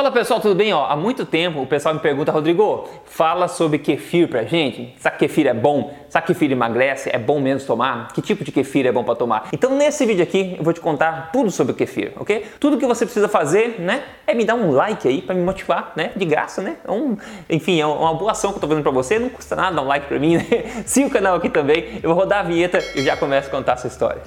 Fala pessoal, tudo bem? Ó, há muito tempo o pessoal me pergunta, Rodrigo, fala sobre kefir pra gente. Será que kefir é bom? Será que kefir emagrece? É bom mesmo tomar? Que tipo de kefir é bom para tomar? Então nesse vídeo aqui eu vou te contar tudo sobre o kefir, ok? Tudo que você precisa fazer, né, é me dar um like aí para me motivar, né? De graça, né? É um, enfim, é uma boa ação que eu tô fazendo para você, não custa nada dar um like para mim, né? Siga o canal aqui também. Eu vou rodar a vinheta e já começo a contar essa história.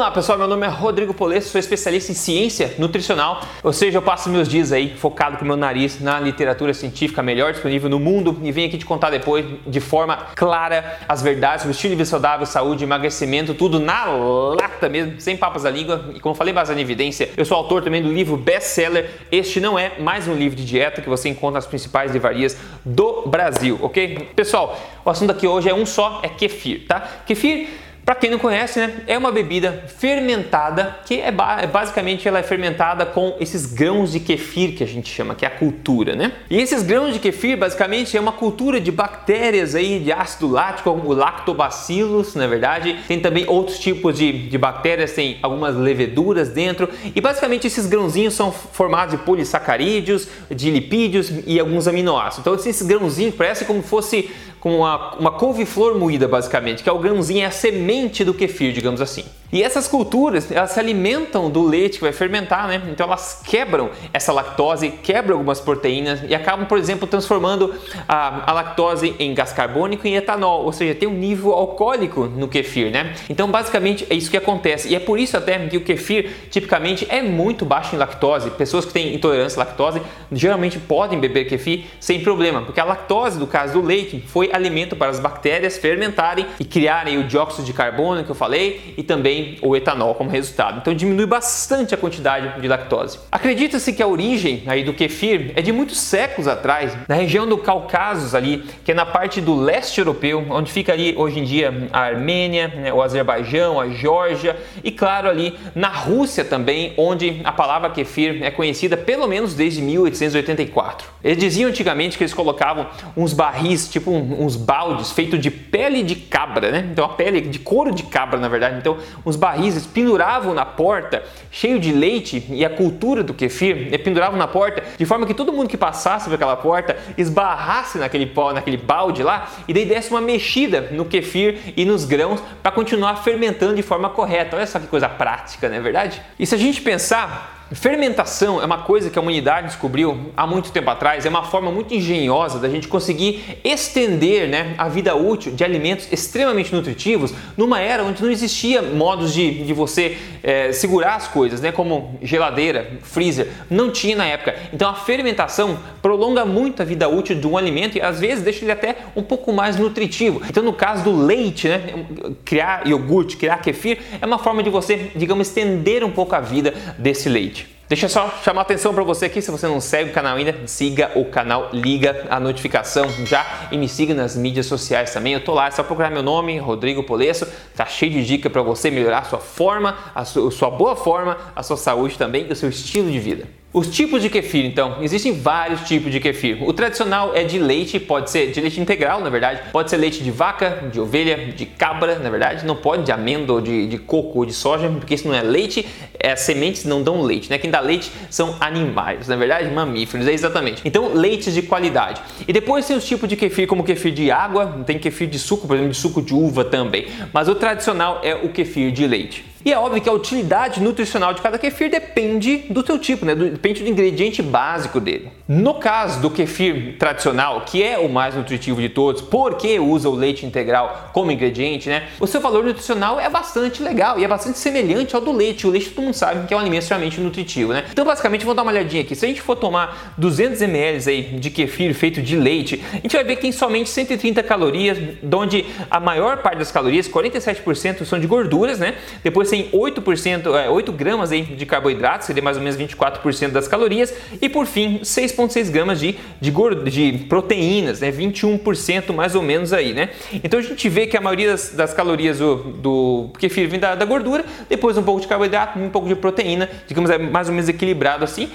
Vamos lá, pessoal. Meu nome é Rodrigo Polesso, sou especialista em ciência nutricional, ou seja, eu passo meus dias aí focado com meu nariz na literatura científica melhor disponível no mundo e venho aqui te contar depois de forma clara as verdades sobre estilo de vida saudável, saúde, emagrecimento, tudo na lata mesmo, sem papas da língua. E como falei, baseado em evidência, eu sou autor também do livro best-seller. Este não é mais um livro de dieta que você encontra nas principais livrarias do Brasil, ok? Pessoal, o assunto aqui hoje é um só, é kefir, tá? Kefir para quem não conhece, né, é uma bebida fermentada que é basicamente ela é fermentada com esses grãos de kefir que a gente chama, que é a cultura, né? E esses grãos de kefir basicamente é uma cultura de bactérias aí de ácido lático, como o lactobacillus, na verdade. Tem também outros tipos de, de bactérias, tem algumas leveduras dentro. E basicamente esses grãozinhos são formados de polissacarídeos, de lipídios e alguns aminoácidos. Então esses grãozinhos parecem como fosse com uma, uma couve-flor moída, basicamente, que é o grãozinho, é a semente do kefir, digamos assim. E essas culturas, elas se alimentam do leite que vai fermentar, né? Então elas quebram essa lactose, quebram algumas proteínas e acabam, por exemplo, transformando a, a lactose em gás carbônico e etanol, ou seja, tem um nível alcoólico no kefir, né? Então, basicamente, é isso que acontece. E é por isso até que o kefir, tipicamente, é muito baixo em lactose. Pessoas que têm intolerância à lactose geralmente podem beber kefir sem problema, porque a lactose, do caso do leite, foi alimento para as bactérias fermentarem e criarem o dióxido de carbono que eu falei e também o etanol como resultado. Então diminui bastante a quantidade de lactose. Acredita-se que a origem aí do kefir é de muitos séculos atrás, na região do Cáucaso ali, que é na parte do leste europeu, onde fica ali hoje em dia a Armênia, né, o Azerbaijão, a Geórgia e claro ali na Rússia também, onde a palavra kefir é conhecida pelo menos desde 1884. Eles diziam antigamente que eles colocavam uns barris, tipo uns baldes feitos de pele de cabra, né? Então a pele de couro de cabra, na verdade. Então uns barris penduravam na porta, cheio de leite e a cultura do kefir, penduravam na porta de forma que todo mundo que passasse por aquela porta esbarrasse naquele pó, naquele balde lá e daí desse uma mexida no kefir e nos grãos para continuar fermentando de forma correta. Olha só que coisa prática, não é verdade? E se a gente pensar Fermentação é uma coisa que a humanidade descobriu há muito tempo atrás, é uma forma muito engenhosa da gente conseguir estender né, a vida útil de alimentos extremamente nutritivos numa era onde não existia modos de, de você é, segurar as coisas, né, como geladeira, freezer, não tinha na época. Então a fermentação prolonga muito a vida útil de um alimento e às vezes deixa ele até um pouco mais nutritivo. Então no caso do leite, né, criar iogurte, criar kefir, é uma forma de você, digamos, estender um pouco a vida desse leite. Deixa eu só chamar atenção para você aqui, se você não segue o canal ainda, siga o canal, liga a notificação já e me siga nas mídias sociais também. Eu tô lá, é só procurar meu nome, Rodrigo Polesso, tá cheio de dica para você melhorar a sua forma, a sua boa forma, a sua saúde também e o seu estilo de vida. Os tipos de kefir, então, existem vários tipos de kefir. O tradicional é de leite, pode ser de leite integral, na verdade, pode ser leite de vaca, de ovelha, de cabra, na verdade, não pode de amêndoa, de, de coco ou de soja, porque isso não é leite, é, as sementes não dão leite, né? Quem dá leite são animais, na verdade, mamíferos, é exatamente. Então, leites de qualidade. E depois tem os tipos de kefir, como kefir de água, tem kefir de suco, por exemplo, de suco de uva também. Mas o tradicional é o kefir de leite. E é óbvio que a utilidade nutricional de cada kefir depende do seu tipo, né? depende do ingrediente básico dele. No caso do kefir tradicional, que é o mais nutritivo de todos, porque usa o leite integral como ingrediente, né? O seu valor nutricional é bastante legal e é bastante semelhante ao do leite. O leite todo mundo sabe que é um alimento extremamente nutritivo, né? Então, basicamente, vamos dar uma olhadinha aqui. Se a gente for tomar 200 ml aí de kefir feito de leite, a gente vai ver que tem somente 130 calorias, onde a maior parte das calorias, 47% são de gorduras, né? Depois tem 8%, é, 8 gramas aí de carboidratos, seria mais ou menos 24% das calorias, e por fim 6,6 gramas de, de, de proteínas, né, 21% mais ou menos aí, né? Então a gente vê que a maioria das, das calorias do, do kefir vem da, da, gordura, depois um pouco de carboidrato, um pouco de proteína, digamos, é mais ou menos equilibrado assim,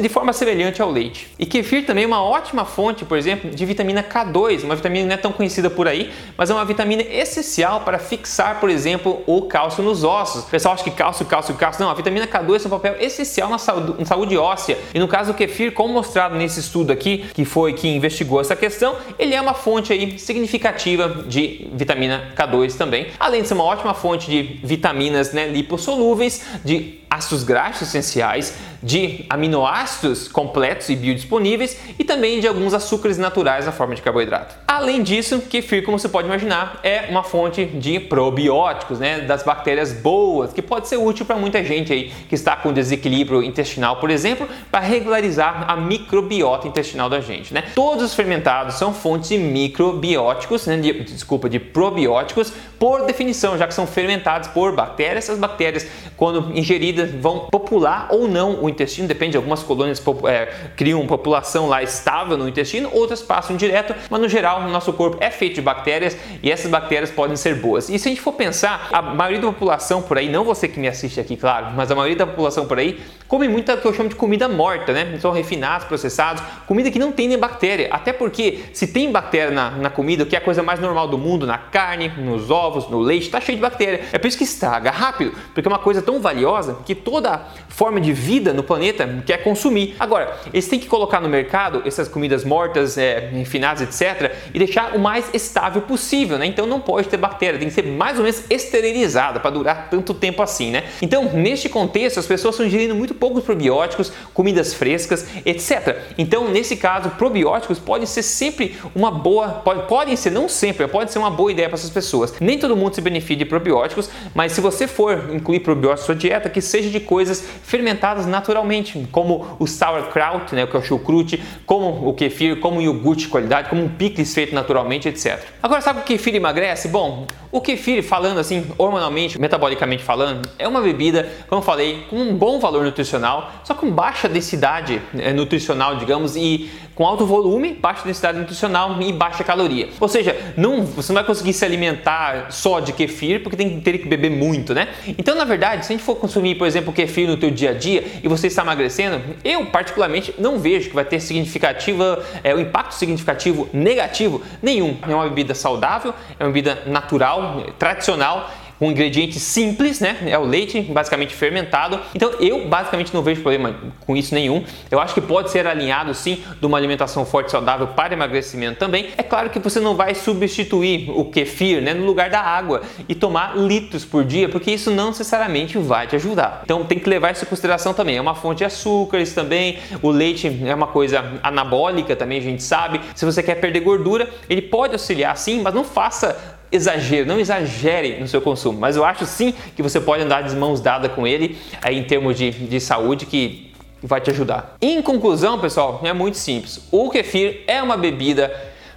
de forma semelhante ao leite. E kefir também é uma ótima fonte, por exemplo, de vitamina K2, uma vitamina não é tão conhecida por aí, mas é uma vitamina essencial para fixar, por exemplo, o cálcio nos ossos. O pessoal acha que cálcio, cálcio, cálcio. Não, a vitamina K2 tem um papel essencial na saúde, na saúde óssea. E no caso do kefir, como mostrado nesse estudo aqui, que foi que investigou essa questão, ele é uma fonte aí significativa de vitamina K2 também, além de ser uma ótima fonte de vitaminas né, lipossolúveis, de ácidos graxos essenciais, de aminoácidos completos e biodisponíveis e também de alguns açúcares naturais na forma de carboidrato. Além disso, kefir, como você pode imaginar, é uma fonte de probióticos, né, das bactérias boas, que pode ser útil para muita gente aí que está com desequilíbrio intestinal, por exemplo, para regularizar a microbiota intestinal da gente, né? Todos os fermentados são fontes de microbióticos, né, de, desculpa, de probióticos, por definição, já que são fermentados por bactérias. Essas bactérias, quando ingeridas, vão popular ou não o intestino, depende, algumas colônias é, criam população lá estável no intestino, outras passam direto, mas no geral o nosso corpo é feito de bactérias e essas bactérias podem ser boas. E se a gente for pensar, a maioria da população por aí, não você que me assiste aqui, claro, mas a maioria da população por aí come muita que eu chamo de comida morta, né? São refinados, processados, comida que não tem nem bactéria. Até porque se tem bactéria na, na comida, que é a coisa mais normal do mundo, na carne, nos ovos, no leite, está cheio de bactéria. É por isso que estraga rápido, porque é uma coisa tão valiosa que toda forma de vida no planeta quer consumir. Agora, eles têm que colocar no mercado essas comidas mortas, é, refinadas, etc., e deixar o mais estável possível, né? Então não pode ter bactéria, tem que ser mais ou menos esterilizada para durar tanto tempo assim, né? Então, neste contexto, as pessoas estão ingerindo muito poucos probióticos, comidas frescas, etc. Então, nesse caso, probióticos podem ser sempre uma boa, pode, podem ser, não sempre, pode ser uma boa ideia para essas pessoas. Nem todo mundo se beneficia de probióticos, mas se você for incluir probióticos na sua dieta, que seja de coisas fermentadas naturalmente, como o sauerkraut, né, que é o chucrute, como o kefir, como o iogurte de qualidade, como um picles feito naturalmente, etc. Agora, sabe o que kefir emagrece? Bom, o kefir, falando assim, hormonalmente, metabolicamente falando, é uma bebida, como eu falei, com um bom valor nutricional, só com baixa densidade é, nutricional, digamos, e com alto volume, baixa densidade nutricional e baixa caloria. Ou seja, não, você não vai conseguir se alimentar só de kefir porque tem que ter que beber muito, né? Então, na verdade, se a gente for consumir, por exemplo, kefir no teu dia a dia e você está emagrecendo, eu particularmente não vejo que vai ter significativa, é, um impacto significativo negativo nenhum. É uma bebida saudável, é uma bebida natural, tradicional com ingredientes simples, né? É o leite basicamente fermentado. Então eu basicamente não vejo problema com isso nenhum. Eu acho que pode ser alinhado sim de uma alimentação forte e saudável para emagrecimento também. É claro que você não vai substituir o kefir, né, no lugar da água e tomar litros por dia, porque isso não necessariamente vai te ajudar. Então tem que levar isso em consideração também. É uma fonte de açúcares também. O leite é uma coisa anabólica também, a gente sabe. Se você quer perder gordura, ele pode auxiliar sim, mas não faça exagero, não exagere no seu consumo, mas eu acho sim que você pode andar de mãos dadas com ele aí em termos de, de saúde que vai te ajudar. Em conclusão, pessoal, é muito simples. O kefir é uma bebida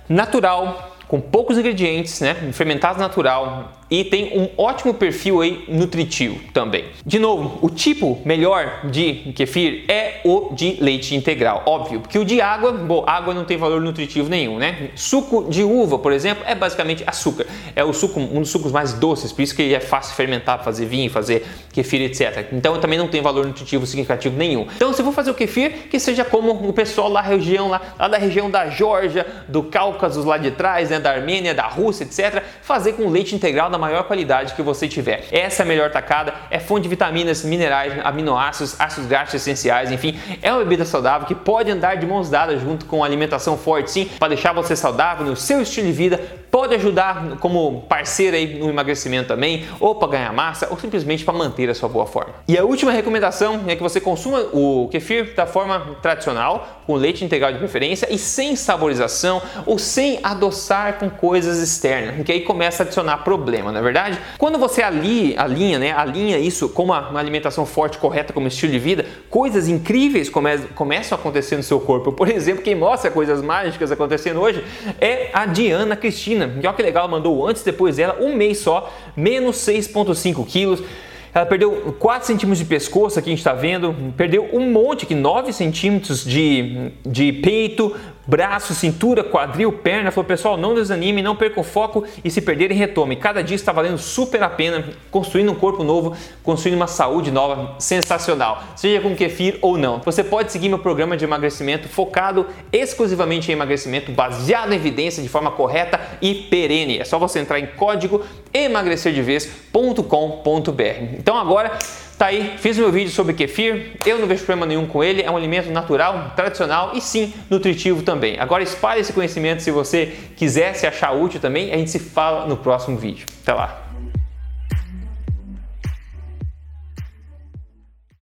natural, com poucos ingredientes, né, fermentado natural, e tem um ótimo perfil aí nutritivo também. De novo, o tipo melhor de kefir é o de leite integral, óbvio, porque o de água, bom, água não tem valor nutritivo nenhum, né? Suco de uva, por exemplo, é basicamente açúcar. É o suco, um dos sucos mais doces, por isso que é fácil fermentar, fazer vinho, fazer kefir, etc. Então também não tem valor nutritivo significativo nenhum. Então, se for fazer o kefir, que seja como o pessoal lá, região, lá, lá da região da Geórgia, do Cáucaso lá de trás, né, da Armênia, da Rússia, etc., fazer com leite integral da maior qualidade que você tiver. Essa é a melhor tacada, é fonte de vitaminas, minerais, aminoácidos, ácidos graxos essenciais, enfim, é uma bebida saudável que pode andar de mãos dadas junto com alimentação forte, sim, para deixar você saudável no seu estilo de vida, pode ajudar como parceiro aí no emagrecimento também, ou para ganhar massa, ou simplesmente para manter a sua boa forma. E a última recomendação é que você consuma o kefir da forma tradicional, com leite integral de preferência e sem saborização ou sem adoçar com coisas externas, que aí começa a adicionar problema, não é verdade? Quando você ali, alinha, né, alinha isso com uma, uma alimentação forte, correta como estilo de vida, coisas incríveis come, começam a acontecer no seu corpo. Por exemplo, quem mostra coisas mágicas acontecendo hoje é a Diana Cristina. E olha que legal, mandou antes depois dela, um mês só, menos 6,5 quilos Ela perdeu 4 centímetros de pescoço, aqui a gente está vendo, perdeu um monte aqui, 9 centímetros de, de peito, braço, cintura, quadril, perna. Falou, pessoal, não desanime, não perca o foco e se perderem, retome. Cada dia está valendo super a pena, construindo um corpo novo, construindo uma saúde nova, sensacional. Seja com kefir ou não. Você pode seguir meu programa de emagrecimento focado exclusivamente em emagrecimento, baseado em evidência de forma correta e perene. É só você entrar em código emagrecerdevez.com.br. Então agora Tá aí, fiz meu vídeo sobre kefir, eu não vejo problema nenhum com ele, é um alimento natural, tradicional e sim, nutritivo também. Agora espalhe esse conhecimento se você quiser se achar útil também, a gente se fala no próximo vídeo. Até lá!